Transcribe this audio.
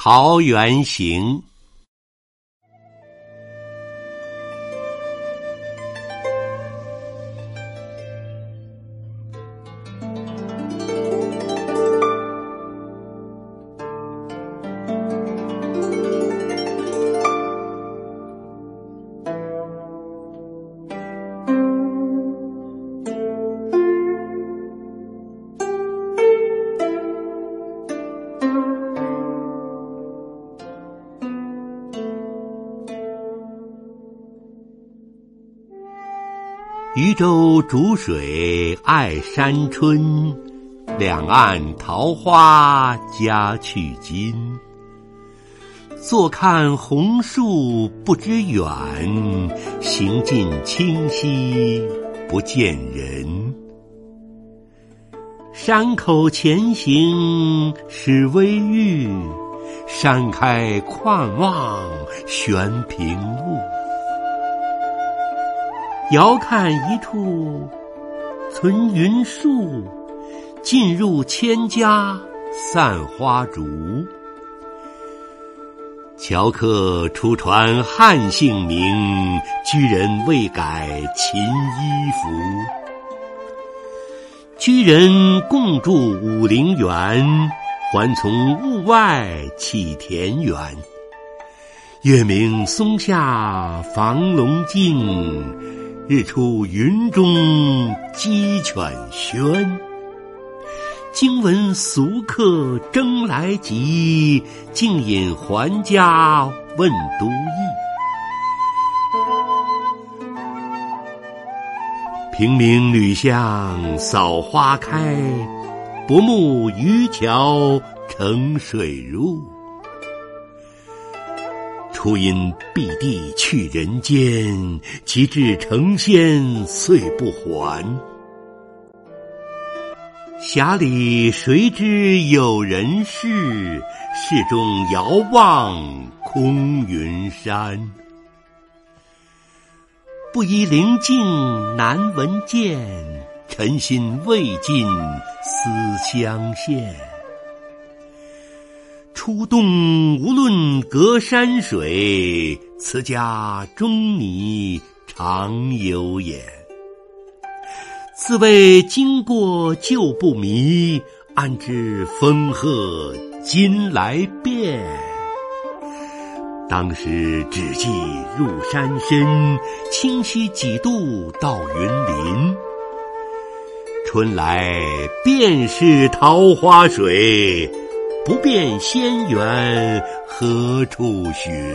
桃源行》。渔舟逐水爱山春，两岸桃花佳去今。坐看红树不知远，行尽清溪不见人。山口前行是微玉，山开旷望悬平路。遥看一处存云树，近入千家散花竹。樵客初传汉姓名，居人未改秦衣服。居人共筑武陵源，还从物外起田园。月明松下房龙静。日出云中鸡犬喧，惊闻俗客争来急，径引还家问都邑。平明吕巷扫花开，薄暮渔樵乘水入。初因避地去人间，及至成仙遂不还。匣里谁知有人事？世中遥望空云山。不依灵境难闻见，尘心未尽思乡县。出洞无论隔山水，此家中你常有眼。自谓经过旧不迷，安知风鹤今来变？当时只记入山深，清溪几度到云林。春来便是桃花水。不辨仙缘何处寻？